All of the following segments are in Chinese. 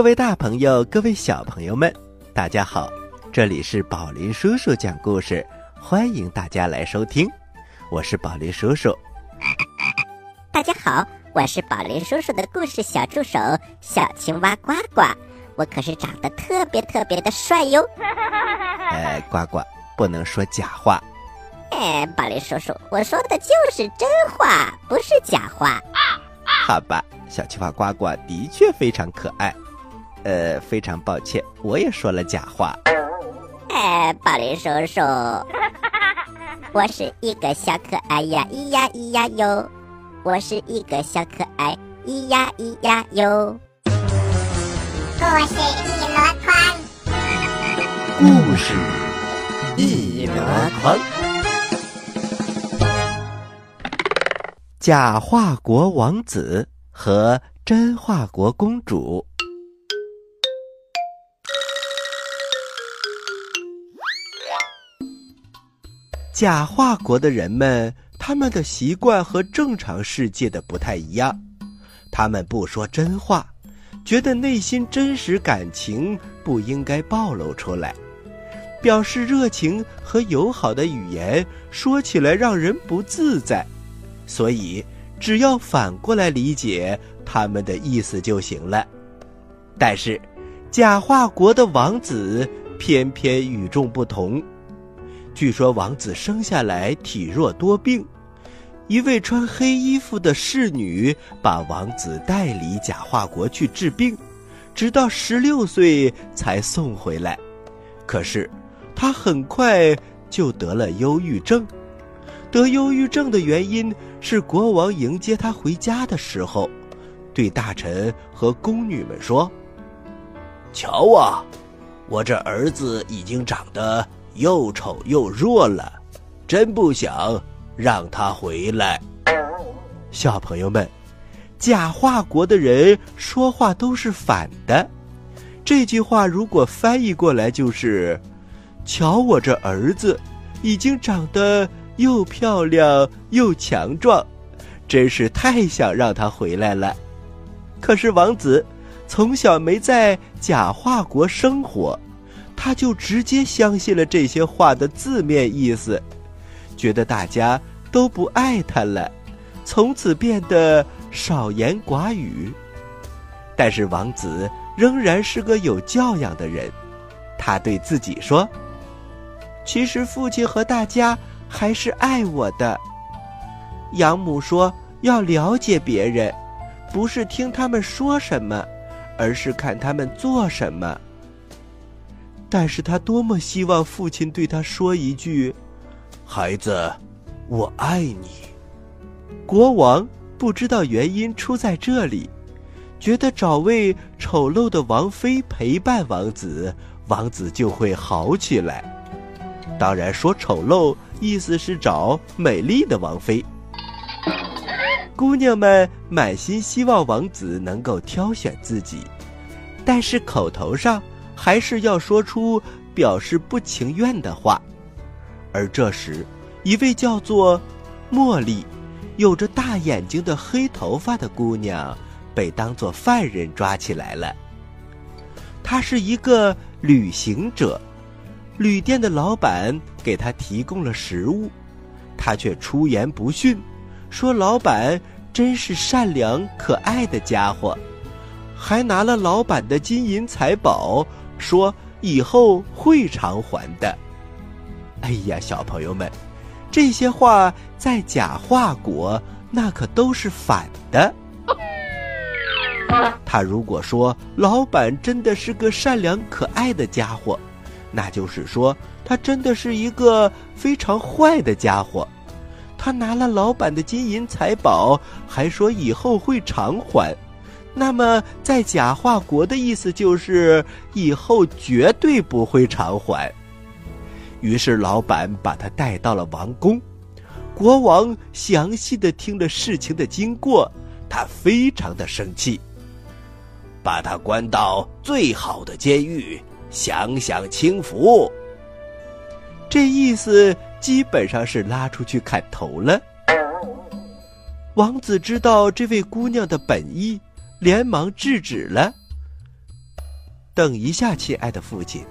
各位大朋友，各位小朋友们，大家好！这里是宝林叔叔讲故事，欢迎大家来收听。我是宝林叔叔。大家好，我是宝林叔叔的故事小助手小青蛙呱呱。我可是长得特别特别的帅哟！哎，呱呱，不能说假话。哎，宝林叔叔，我说的就是真话，不是假话。好吧，小青蛙呱呱的确非常可爱。呃，非常抱歉，我也说了假话。哎，宝林叔叔，我是一个小可爱呀，咿呀咿呀哟，我是一个小可爱，咿呀咿呀哟。故事一箩筐，故事一箩筐。假话国王子和真话国公主。假话国的人们，他们的习惯和正常世界的不太一样。他们不说真话，觉得内心真实感情不应该暴露出来。表示热情和友好的语言说起来让人不自在，所以只要反过来理解他们的意思就行了。但是，假话国的王子偏偏与众不同。据说王子生下来体弱多病，一位穿黑衣服的侍女把王子带离假化国去治病，直到十六岁才送回来。可是，他很快就得了忧郁症。得忧郁症的原因是国王迎接他回家的时候，对大臣和宫女们说：“瞧啊，我这儿子已经长得……”又丑又弱了，真不想让他回来。小朋友们，假话国的人说话都是反的。这句话如果翻译过来就是：“瞧我这儿子，已经长得又漂亮又强壮，真是太想让他回来了。”可是王子从小没在假话国生活。他就直接相信了这些话的字面意思，觉得大家都不爱他了，从此变得少言寡语。但是王子仍然是个有教养的人，他对自己说：“其实父亲和大家还是爱我的。”养母说：“要了解别人，不是听他们说什么，而是看他们做什么。”但是他多么希望父亲对他说一句：“孩子，我爱你。”国王不知道原因出在这里，觉得找位丑陋的王妃陪伴王子，王子就会好起来。当然，说丑陋意思是找美丽的王妃。姑娘们满心希望王子能够挑选自己，但是口头上。还是要说出表示不情愿的话，而这时，一位叫做茉莉、有着大眼睛的黑头发的姑娘被当作犯人抓起来了。她是一个旅行者，旅店的老板给她提供了食物，她却出言不逊，说老板真是善良可爱的家伙，还拿了老板的金银财宝。说以后会偿还的。哎呀，小朋友们，这些话在假话国那可都是反的。他如果说老板真的是个善良可爱的家伙，那就是说他真的是一个非常坏的家伙。他拿了老板的金银财宝，还说以后会偿还。那么，在假话国的意思就是以后绝对不会偿还。于是，老板把他带到了王宫。国王详细的听了事情的经过，他非常的生气，把他关到最好的监狱，享享清福。这意思基本上是拉出去砍头了。王子知道这位姑娘的本意。连忙制止了，等一下，亲爱的父亲，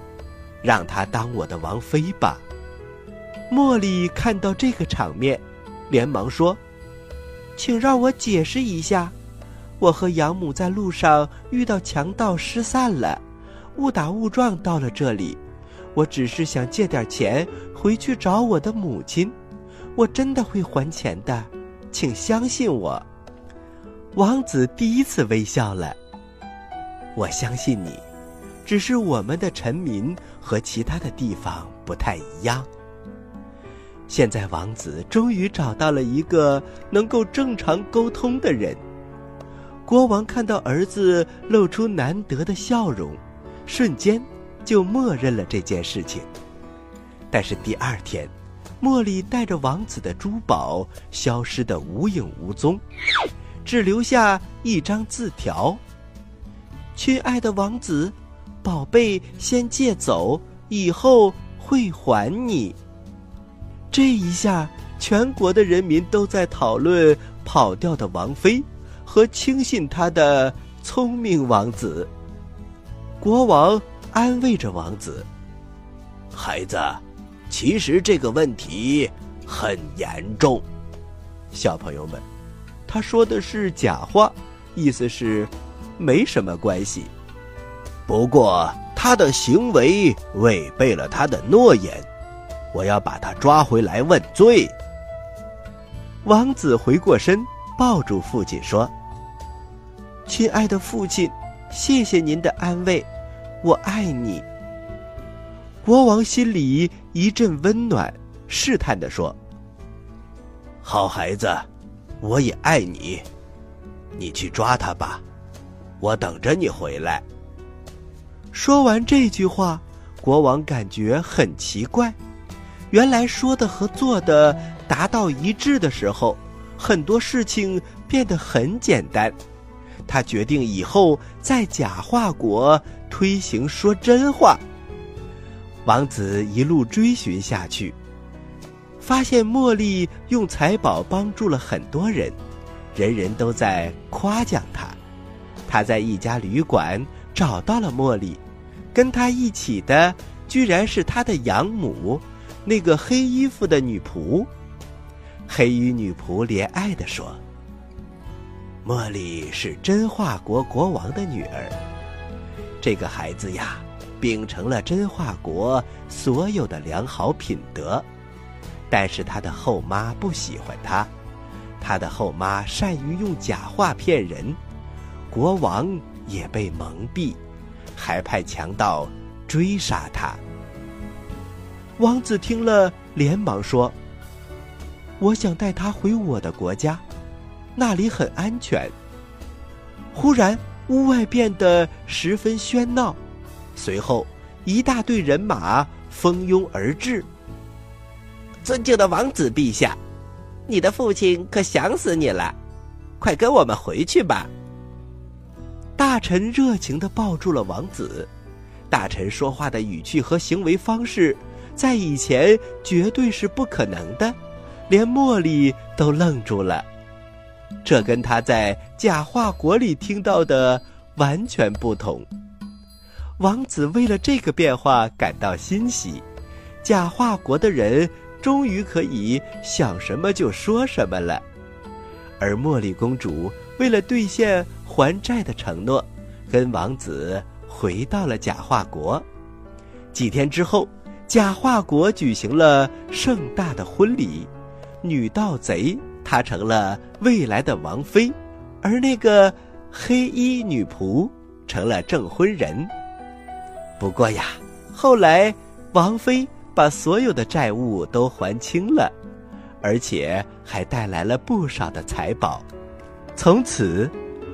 让他当我的王妃吧。”茉莉看到这个场面，连忙说：“请让我解释一下，我和养母在路上遇到强盗，失散了，误打误撞到了这里。我只是想借点钱回去找我的母亲，我真的会还钱的，请相信我。”王子第一次微笑了。我相信你，只是我们的臣民和其他的地方不太一样。现在王子终于找到了一个能够正常沟通的人。国王看到儿子露出难得的笑容，瞬间就默认了这件事情。但是第二天，茉莉带着王子的珠宝消失得无影无踪。只留下一张字条：“亲爱的王子，宝贝先借走，以后会还你。”这一下，全国的人民都在讨论跑掉的王妃和轻信他的聪明王子。国王安慰着王子：“孩子，其实这个问题很严重。”小朋友们。他说的是假话，意思是没什么关系。不过他的行为违背了他的诺言，我要把他抓回来问罪。王子回过身，抱住父亲说：“亲爱的父亲，谢谢您的安慰，我爱你。”国王心里一阵温暖，试探的说：“好孩子。”我也爱你，你去抓他吧，我等着你回来。说完这句话，国王感觉很奇怪，原来说的和做的达到一致的时候，很多事情变得很简单。他决定以后在假话国推行说真话。王子一路追寻下去。发现茉莉用财宝帮助了很多人，人人都在夸奖她。他在一家旅馆找到了茉莉，跟他一起的居然是他的养母，那个黑衣服的女仆。黑衣女仆怜爱地说：“茉莉是真话国国王的女儿，这个孩子呀，秉承了真话国所有的良好品德。”但是他的后妈不喜欢他，他的后妈善于用假话骗人，国王也被蒙蔽，还派强盗追杀他。王子听了，连忙说：“我想带他回我的国家，那里很安全。”忽然，屋外变得十分喧闹，随后一大队人马蜂拥而至。尊敬的王子陛下，你的父亲可想死你了，快跟我们回去吧。大臣热情的抱住了王子，大臣说话的语气和行为方式，在以前绝对是不可能的，连茉莉都愣住了，这跟他在假话国里听到的完全不同。王子为了这个变化感到欣喜，假话国的人。终于可以想什么就说什么了，而茉莉公主为了兑现还债的承诺，跟王子回到了假话国。几天之后，假话国举行了盛大的婚礼，女盗贼她成了未来的王妃，而那个黑衣女仆成了证婚人。不过呀，后来王妃。把所有的债务都还清了，而且还带来了不少的财宝。从此，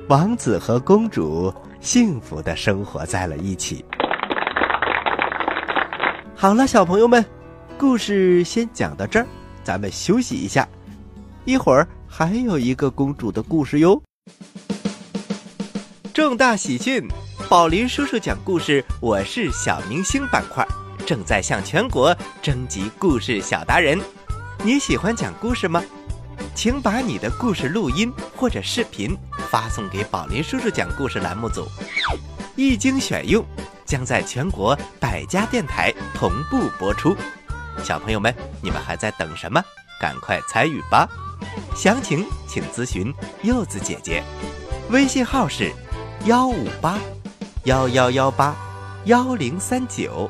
王子和公主幸福的生活在了一起。好了，小朋友们，故事先讲到这儿，咱们休息一下，一会儿还有一个公主的故事哟。重大喜讯！宝林叔叔讲故事，我是小明星板块。正在向全国征集故事小达人，你喜欢讲故事吗？请把你的故事录音或者视频发送给宝林叔叔讲故事栏目组，一经选用，将在全国百家电台同步播出。小朋友们，你们还在等什么？赶快参与吧！详情请咨询柚子姐姐，微信号是幺五八幺幺幺八幺零三九。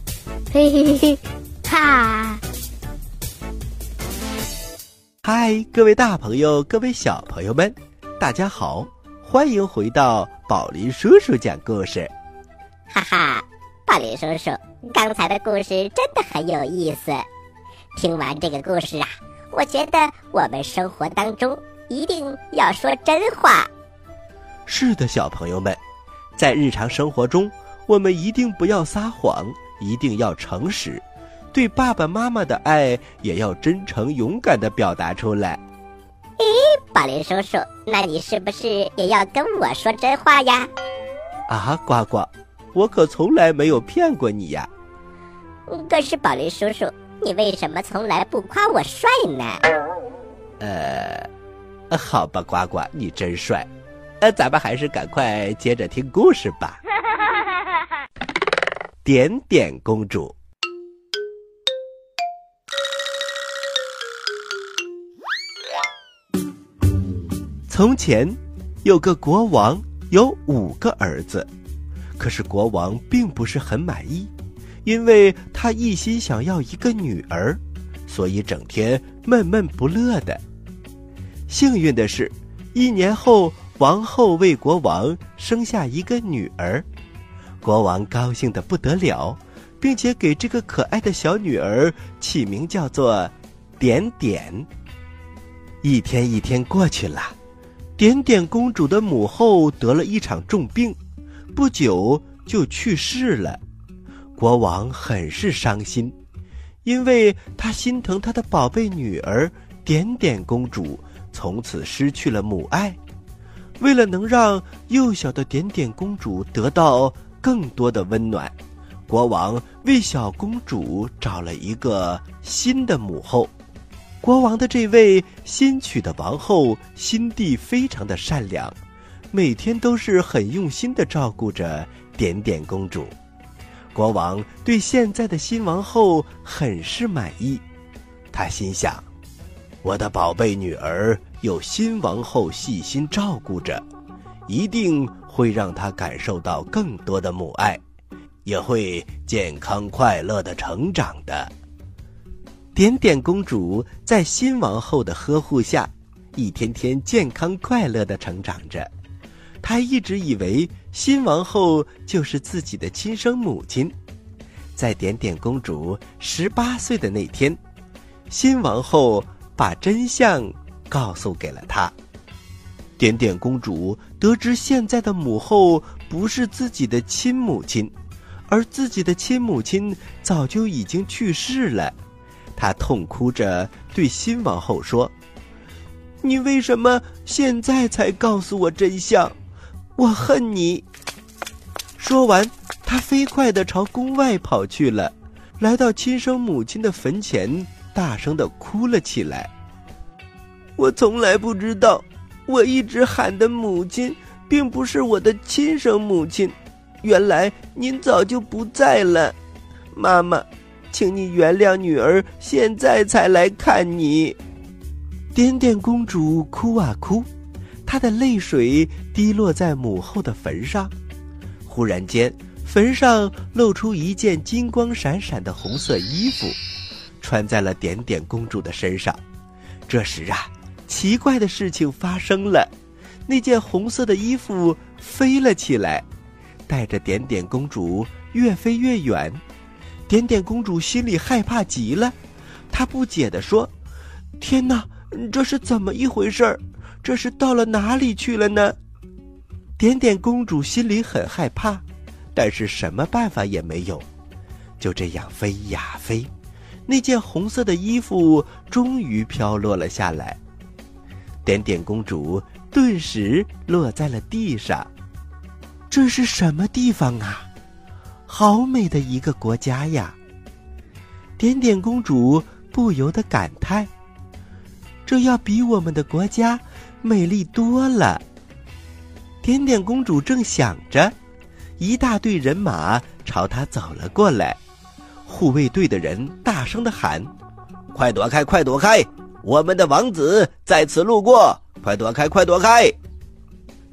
嘿嘿嘿，哈！嗨，各位大朋友，各位小朋友们，大家好，欢迎回到宝林叔叔讲故事。哈哈，宝林叔叔，刚才的故事真的很有意思。听完这个故事啊，我觉得我们生活当中一定要说真话。是的，小朋友们，在日常生活中，我们一定不要撒谎。一定要诚实，对爸爸妈妈的爱也要真诚勇敢的表达出来。咦，宝林叔叔，那你是不是也要跟我说真话呀？啊，呱呱，我可从来没有骗过你呀。可是宝林叔叔，你为什么从来不夸我帅呢？呃，好吧，呱呱，你真帅。那，咱们还是赶快接着听故事吧。点点公主。从前，有个国王，有五个儿子。可是国王并不是很满意，因为他一心想要一个女儿，所以整天闷闷不乐的。幸运的是，一年后，王后为国王生下一个女儿。国王高兴的不得了，并且给这个可爱的小女儿起名叫做点点。一天一天过去了，点点公主的母后得了一场重病，不久就去世了。国王很是伤心，因为他心疼他的宝贝女儿点点公主从此失去了母爱。为了能让幼小的点点公主得到，更多的温暖，国王为小公主找了一个新的母后。国王的这位新娶的王后心地非常的善良，每天都是很用心的照顾着点点公主。国王对现在的新王后很是满意，他心想：我的宝贝女儿有新王后细心照顾着，一定。会让他感受到更多的母爱，也会健康快乐的成长的。点点公主在新王后的呵护下，一天天健康快乐的成长着。她一直以为新王后就是自己的亲生母亲。在点点公主十八岁的那天，新王后把真相告诉给了她。点点公主得知现在的母后不是自己的亲母亲，而自己的亲母亲早就已经去世了。她痛哭着对新王后说：“你为什么现在才告诉我真相？我恨你！”说完，她飞快地朝宫外跑去了，来到亲生母亲的坟前，大声地哭了起来。我从来不知道。我一直喊的母亲，并不是我的亲生母亲。原来您早就不在了，妈妈，请你原谅女儿现在才来看你。点点公主哭啊哭，她的泪水滴落在母后的坟上。忽然间，坟上露出一件金光闪闪的红色衣服，穿在了点点公主的身上。这时啊，奇怪的事情发生了，那件红色的衣服飞了起来，带着点点公主越飞越远。点点公主心里害怕极了，她不解地说：“天哪，这是怎么一回事儿？这是到了哪里去了呢？”点点公主心里很害怕，但是什么办法也没有，就这样飞呀飞，那件红色的衣服终于飘落了下来。点点公主顿时落在了地上。这是什么地方啊？好美的一个国家呀！点点公主不由得感叹：“这要比我们的国家美丽多了。”点点公主正想着，一大队人马朝她走了过来。护卫队的人大声的喊：“快躲开！快躲开！我们的王子在此路过！快躲开！快躲开！”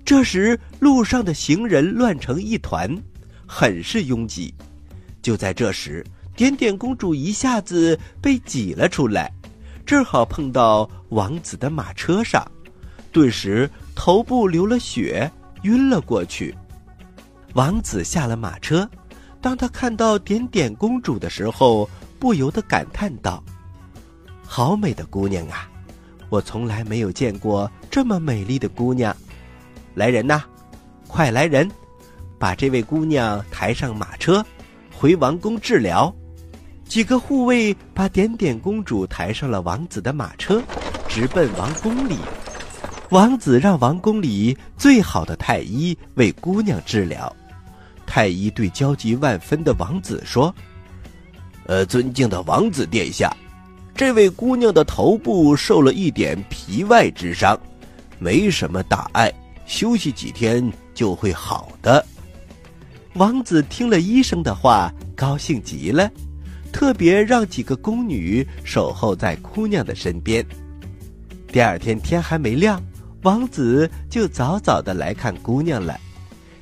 这时，路上的行人乱成一团，很是拥挤。就在这时，点点公主一下子被挤了出来，正好碰到王子的马车上，顿时头部流了血。晕了过去。王子下了马车，当他看到点点公主的时候，不由得感叹道：“好美的姑娘啊！我从来没有见过这么美丽的姑娘。来人呐，快来人，把这位姑娘抬上马车，回王宫治疗。”几个护卫把点点公主抬上了王子的马车，直奔王宫里。王子让王宫里最好的太医为姑娘治疗。太医对焦急万分的王子说：“呃，尊敬的王子殿下，这位姑娘的头部受了一点皮外之伤，没什么大碍，休息几天就会好的。”王子听了医生的话，高兴极了，特别让几个宫女守候在姑娘的身边。第二天天还没亮。王子就早早的来看姑娘了。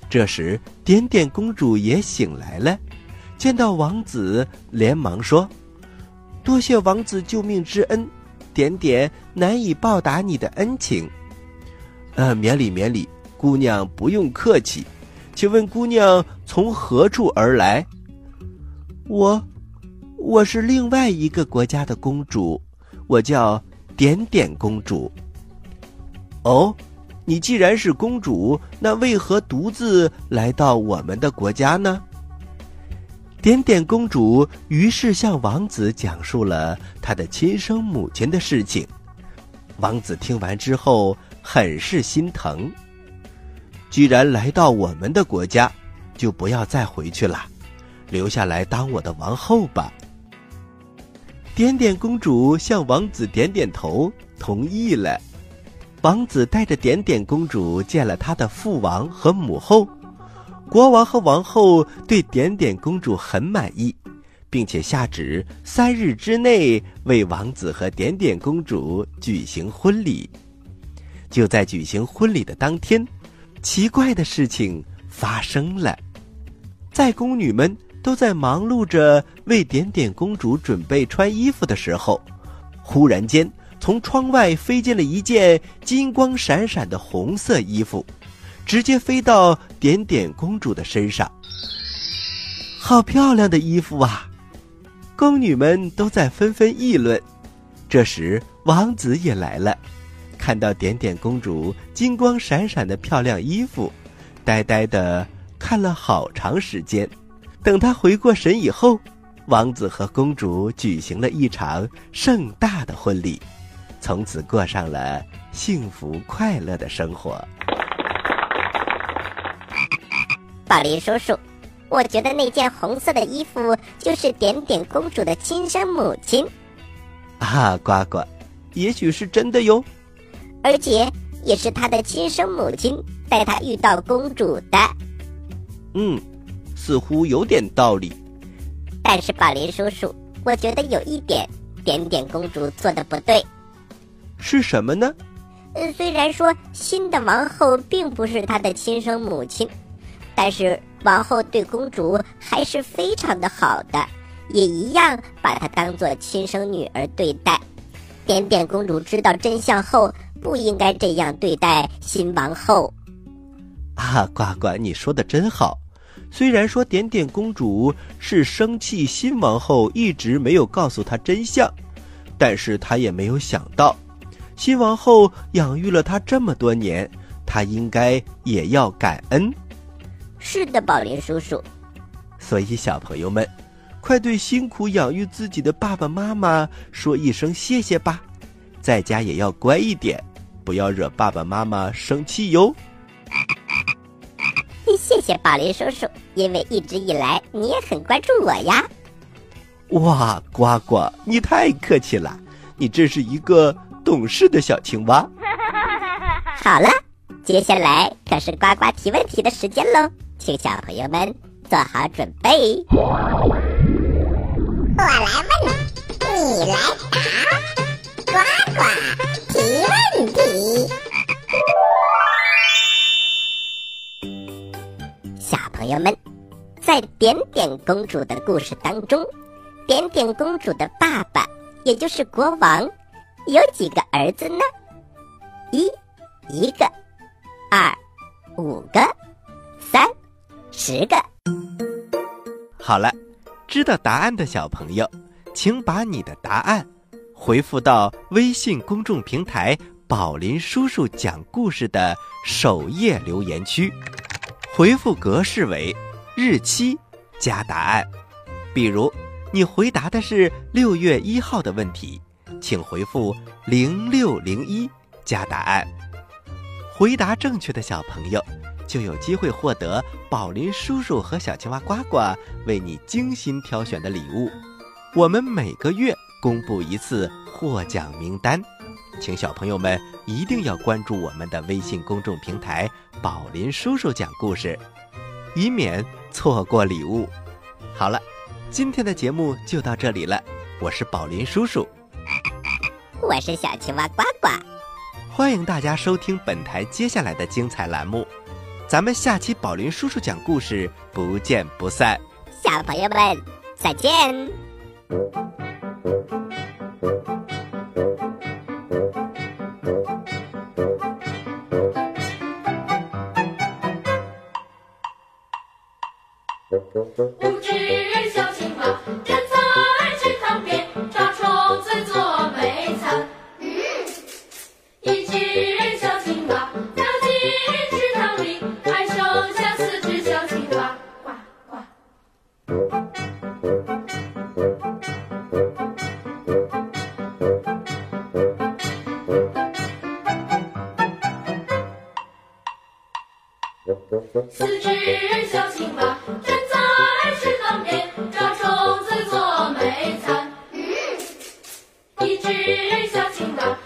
这时，点点公主也醒来了，见到王子，连忙说：“多谢王子救命之恩，点点难以报答你的恩情。”“呃，免礼免礼，姑娘不用客气。请问姑娘从何处而来？”“我，我是另外一个国家的公主，我叫点点公主。”哦，你既然是公主，那为何独自来到我们的国家呢？点点公主于是向王子讲述了她的亲生母亲的事情。王子听完之后很是心疼。既然来到我们的国家，就不要再回去了，留下来当我的王后吧。点点公主向王子点点头，同意了。王子带着点点公主见了他的父王和母后，国王和王后对点点公主很满意，并且下旨三日之内为王子和点点公主举行婚礼。就在举行婚礼的当天，奇怪的事情发生了，在宫女们都在忙碌着为点点公主准备穿衣服的时候，忽然间。从窗外飞进了一件金光闪闪的红色衣服，直接飞到点点公主的身上。好漂亮的衣服啊！宫女们都在纷纷议论。这时，王子也来了，看到点点公主金光闪闪的漂亮衣服，呆呆的看了好长时间。等他回过神以后，王子和公主举行了一场盛大的婚礼。从此过上了幸福快乐的生活。宝林叔叔，我觉得那件红色的衣服就是点点公主的亲生母亲。啊，呱呱，也许是真的哟。而且也是她的亲生母亲带她遇到公主的。嗯，似乎有点道理。但是宝林叔叔，我觉得有一点，点点公主做的不对。是什么呢？呃，虽然说新的王后并不是她的亲生母亲，但是王后对公主还是非常的好的，也一样把她当做亲生女儿对待。点点公主知道真相后，不应该这样对待新王后。啊，呱呱，你说的真好。虽然说点点公主是生气新王后一直没有告诉她真相，但是她也没有想到，新王后养育了她这么多年，她应该也要感恩。是的，宝林叔叔。所以小朋友们，快对辛苦养育自己的爸爸妈妈说一声谢谢吧，在家也要乖一点，不要惹爸爸妈妈生气哟。谢谢宝林叔叔，因为一直以来你也很关注我呀。哇，呱呱，你太客气了，你真是一个懂事的小青蛙。好了，接下来可是呱呱提问题的时间喽，请小朋友们做好准备。我来问，你来答，呱呱提问题。小朋友们，在点点公主的故事当中，点点公主的爸爸，也就是国王，有几个儿子呢？一，一个；二，五个；三，十个。好了，知道答案的小朋友，请把你的答案回复到微信公众平台“宝林叔叔讲故事”的首页留言区。回复格式为日期加答案，比如你回答的是六月一号的问题，请回复零六零一加答案。回答正确的小朋友就有机会获得宝林叔叔和小青蛙呱呱为你精心挑选的礼物。我们每个月公布一次获奖名单，请小朋友们一定要关注我们的微信公众平台。宝林叔叔讲故事，以免错过礼物。好了，今天的节目就到这里了。我是宝林叔叔，我是小青蛙呱呱。欢迎大家收听本台接下来的精彩栏目，咱们下期宝林叔叔讲故事不见不散。小朋友们，再见。四只小青蛙站在池塘边，抓虫子做美餐。一只小青蛙